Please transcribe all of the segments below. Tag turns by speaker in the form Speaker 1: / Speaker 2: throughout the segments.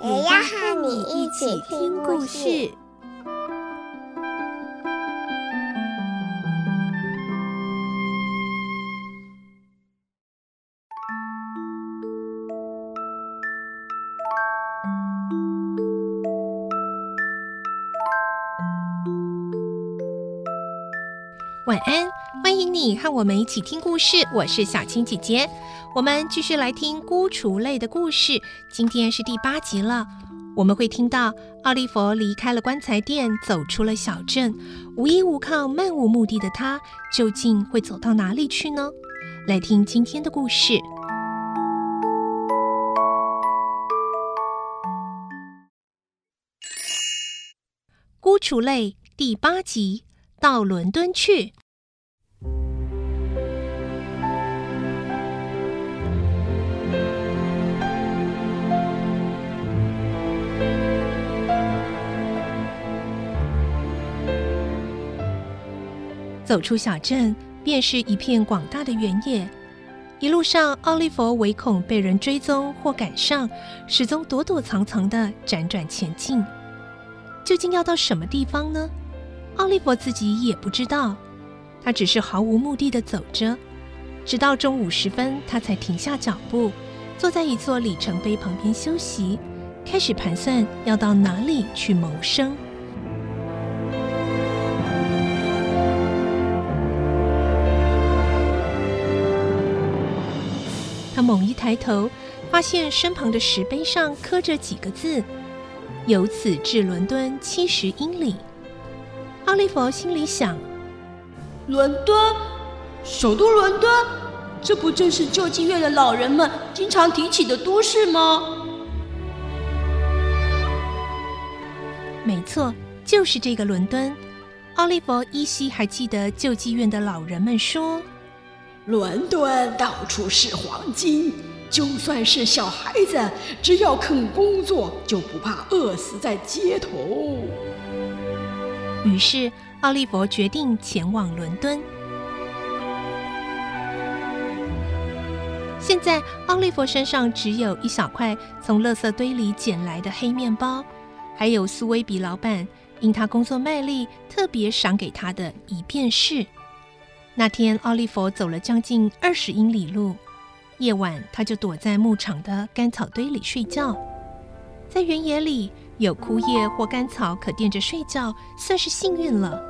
Speaker 1: 也要和你一起听故事。
Speaker 2: 晚安，欢迎你和我们一起听故事。我是小青姐姐，我们继续来听《孤雏泪》的故事。今天是第八集了，我们会听到奥利弗离开了棺材店，走出了小镇，无依无靠、漫无目的的他，究竟会走到哪里去呢？来听今天的故事，《孤雏泪》第八集。到伦敦去。走出小镇，便是一片广大的原野。一路上，奥利弗唯恐被人追踪或赶上，始终躲躲藏藏地辗转前进。究竟要到什么地方呢？奥利弗自己也不知道，他只是毫无目的地走着，直到中午时分，他才停下脚步，坐在一座里程碑旁边休息，开始盘算要到哪里去谋生。他猛一抬头，发现身旁的石碑上刻着几个字：“由此至伦敦七十英里。”奥利弗心里想：“
Speaker 3: 伦敦，首都伦敦，这不正是救济院的老人们经常提起的都市吗？”
Speaker 2: 没错，就是这个伦敦。奥利弗依稀还记得救济院的老人们说：“
Speaker 3: 伦敦到处是黄金，就算是小孩子，只要肯工作，就不怕饿死在街头。”
Speaker 2: 于是，奥利弗决定前往伦敦。现在，奥利弗身上只有一小块从垃圾堆里捡来的黑面包，还有苏威比老板因他工作卖力，特别赏给他的一便士。那天，奥利弗走了将近二十英里路，夜晚他就躲在牧场的干草堆里睡觉。在原野里，有枯叶或干草可垫着睡觉，算是幸运了。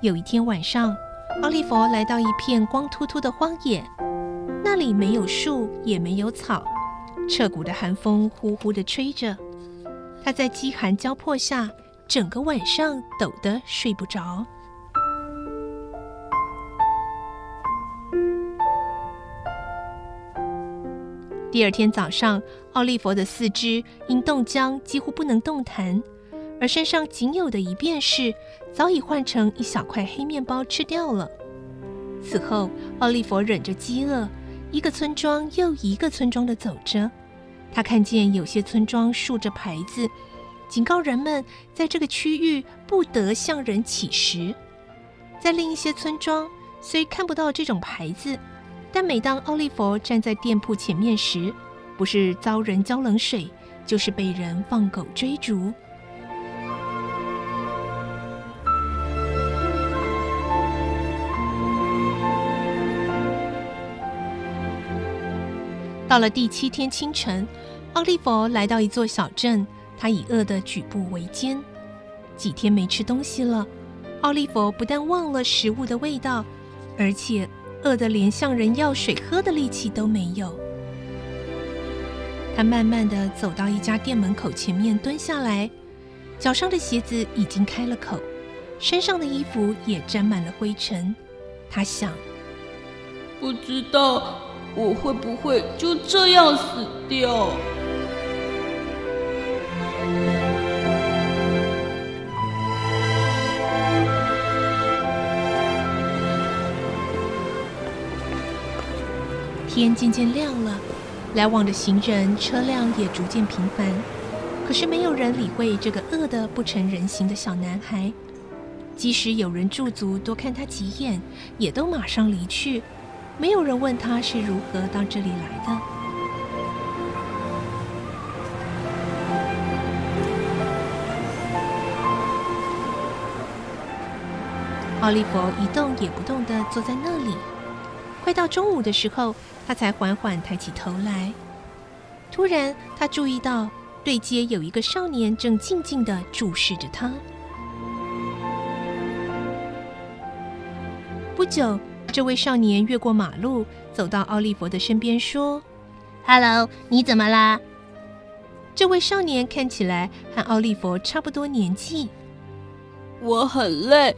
Speaker 2: 有一天晚上，奥利弗来到一片光秃秃的荒野，那里没有树，也没有草，彻骨的寒风呼呼地吹着。他在饥寒交迫下，整个晚上抖得睡不着。第二天早上，奥利弗的四肢因冻僵几乎不能动弹，而身上仅有的一便士早已换成一小块黑面包吃掉了。此后，奥利弗忍着饥饿，一个村庄又一个村庄地走着。他看见有些村庄竖着牌子，警告人们在这个区域不得向人乞食。在另一些村庄，虽看不到这种牌子。但每当奥利弗站在店铺前面时，不是遭人浇冷水，就是被人放狗追逐。到了第七天清晨，奥利弗来到一座小镇，他已饿得举步维艰。几天没吃东西了，奥利弗不但忘了食物的味道，而且，饿得连向人要水喝的力气都没有，他慢慢地走到一家店门口前面，蹲下来，脚上的鞋子已经开了口，身上的衣服也沾满了灰尘。他想，
Speaker 3: 不知道我会不会就这样死掉。
Speaker 2: 天渐渐亮了，来往的行人、车辆也逐渐频繁。可是没有人理会这个饿得不成人形的小男孩。即使有人驻足多看他几眼，也都马上离去。没有人问他是如何到这里来的。奥利弗一动也不动地坐在那里。快到中午的时候，他才缓缓抬起头来。突然，他注意到对街有一个少年正静静的注视着他。不久，这位少年越过马路，走到奥利弗的身边，说：“Hello，你怎么啦？”这位少年看起来和奥利弗差不多年纪。
Speaker 4: 我很累，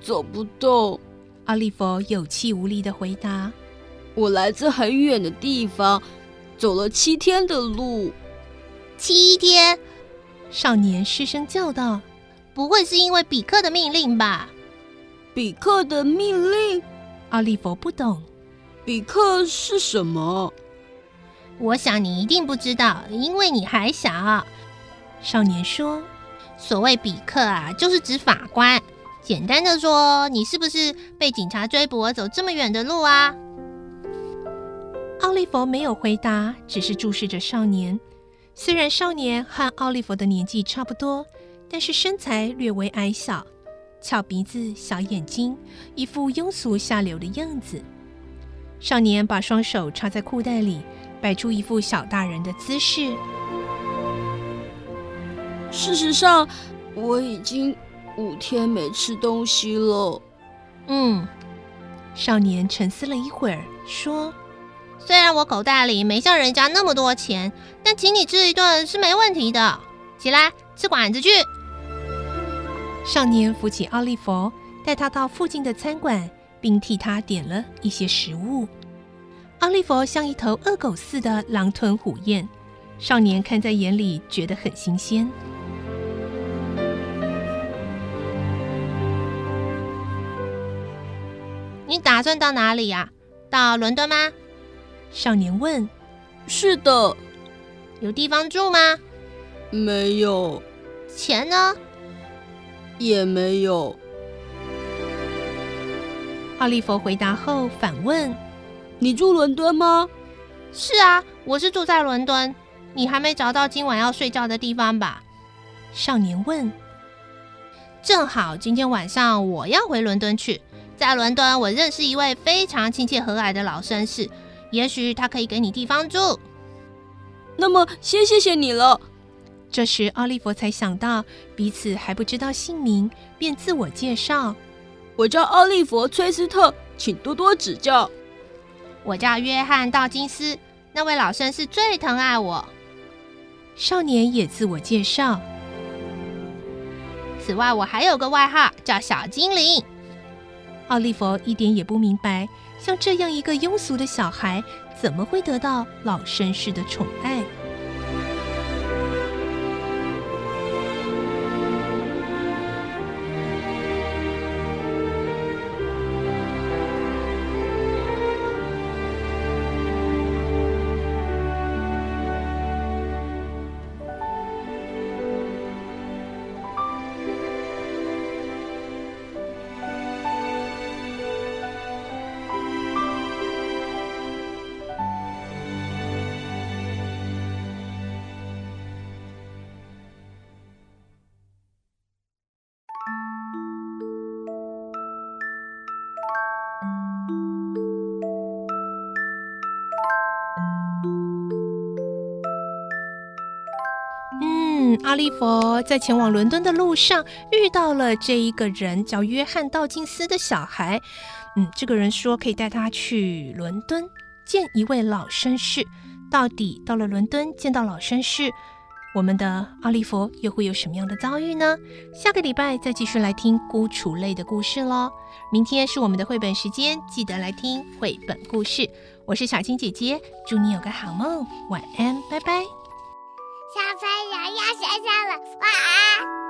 Speaker 4: 走不动。
Speaker 2: 奥利佛有气无力的回答：“
Speaker 4: 我来自很远的地方，走了七天的路。”
Speaker 5: 七天？
Speaker 2: 少年失声叫道：“
Speaker 5: 不会是因为比克的命令吧？”
Speaker 4: 比克的命令，
Speaker 2: 阿利佛不懂。
Speaker 4: 比克是什么？
Speaker 5: 我想你一定不知道，因为你还小。
Speaker 2: 少年说：“
Speaker 5: 所谓比克啊，就是指法官。简单的说，你是不是被警察追捕而走这么远的路啊？”
Speaker 2: 奥利弗没有回答，只是注视着少年。虽然少年和奥利弗的年纪差不多，但是身材略微矮小。翘鼻子、小眼睛，一副庸俗下流的样子。少年把双手插在裤袋里，摆出一副小大人的姿势。
Speaker 4: 事实上，我已经五天没吃东西了。
Speaker 2: 嗯，少年沉思了一会儿，说：“
Speaker 5: 虽然我口袋里没像人家那么多钱，但请你吃一顿是没问题的。起来，吃馆子去。”
Speaker 2: 少年扶起奥利弗，带他到附近的餐馆，并替他点了一些食物。奥利弗像一头恶狗似的狼吞虎咽，少年看在眼里，觉得很新鲜。
Speaker 5: 你打算到哪里呀？到伦敦吗？
Speaker 2: 少年问。
Speaker 4: 是的。
Speaker 5: 有地方住吗？
Speaker 4: 没有。
Speaker 5: 钱呢？
Speaker 4: 也没有。
Speaker 2: 奥利弗回答后反问：“
Speaker 4: 你住伦敦吗？”“
Speaker 5: 是啊，我是住在伦敦。你还没找到今晚要睡觉的地方吧？”
Speaker 2: 少年问。
Speaker 5: “正好今天晚上我要回伦敦去，在伦敦我认识一位非常亲切和蔼的老绅士，也许他可以给你地方住。”“
Speaker 4: 那么，先谢谢你了。”
Speaker 2: 这时，奥利弗才想到彼此还不知道姓名，便自我介绍：“
Speaker 4: 我叫奥利弗·崔斯特，请多多指教。”“
Speaker 5: 我叫约翰·道金斯，那位老绅士最疼爱我。”
Speaker 2: 少年也自我介绍：“
Speaker 5: 此外，我还有个外号叫小精灵。”
Speaker 2: 奥利弗一点也不明白，像这样一个庸俗的小孩，怎么会得到老绅士的宠爱？嗯奥利弗在前往伦敦的路上遇到了这一个人，叫约翰·道金斯的小孩。嗯，这个人说可以带他去伦敦见一位老绅士。到底到了伦敦见到老绅士，我们的奥利弗又会有什么样的遭遇呢？下个礼拜再继续来听孤雏类的故事喽。明天是我们的绘本时间，记得来听绘本故事。我是小青姐姐，祝你有个好梦，晚安，拜拜。
Speaker 1: 小朋友要睡觉了，晚安。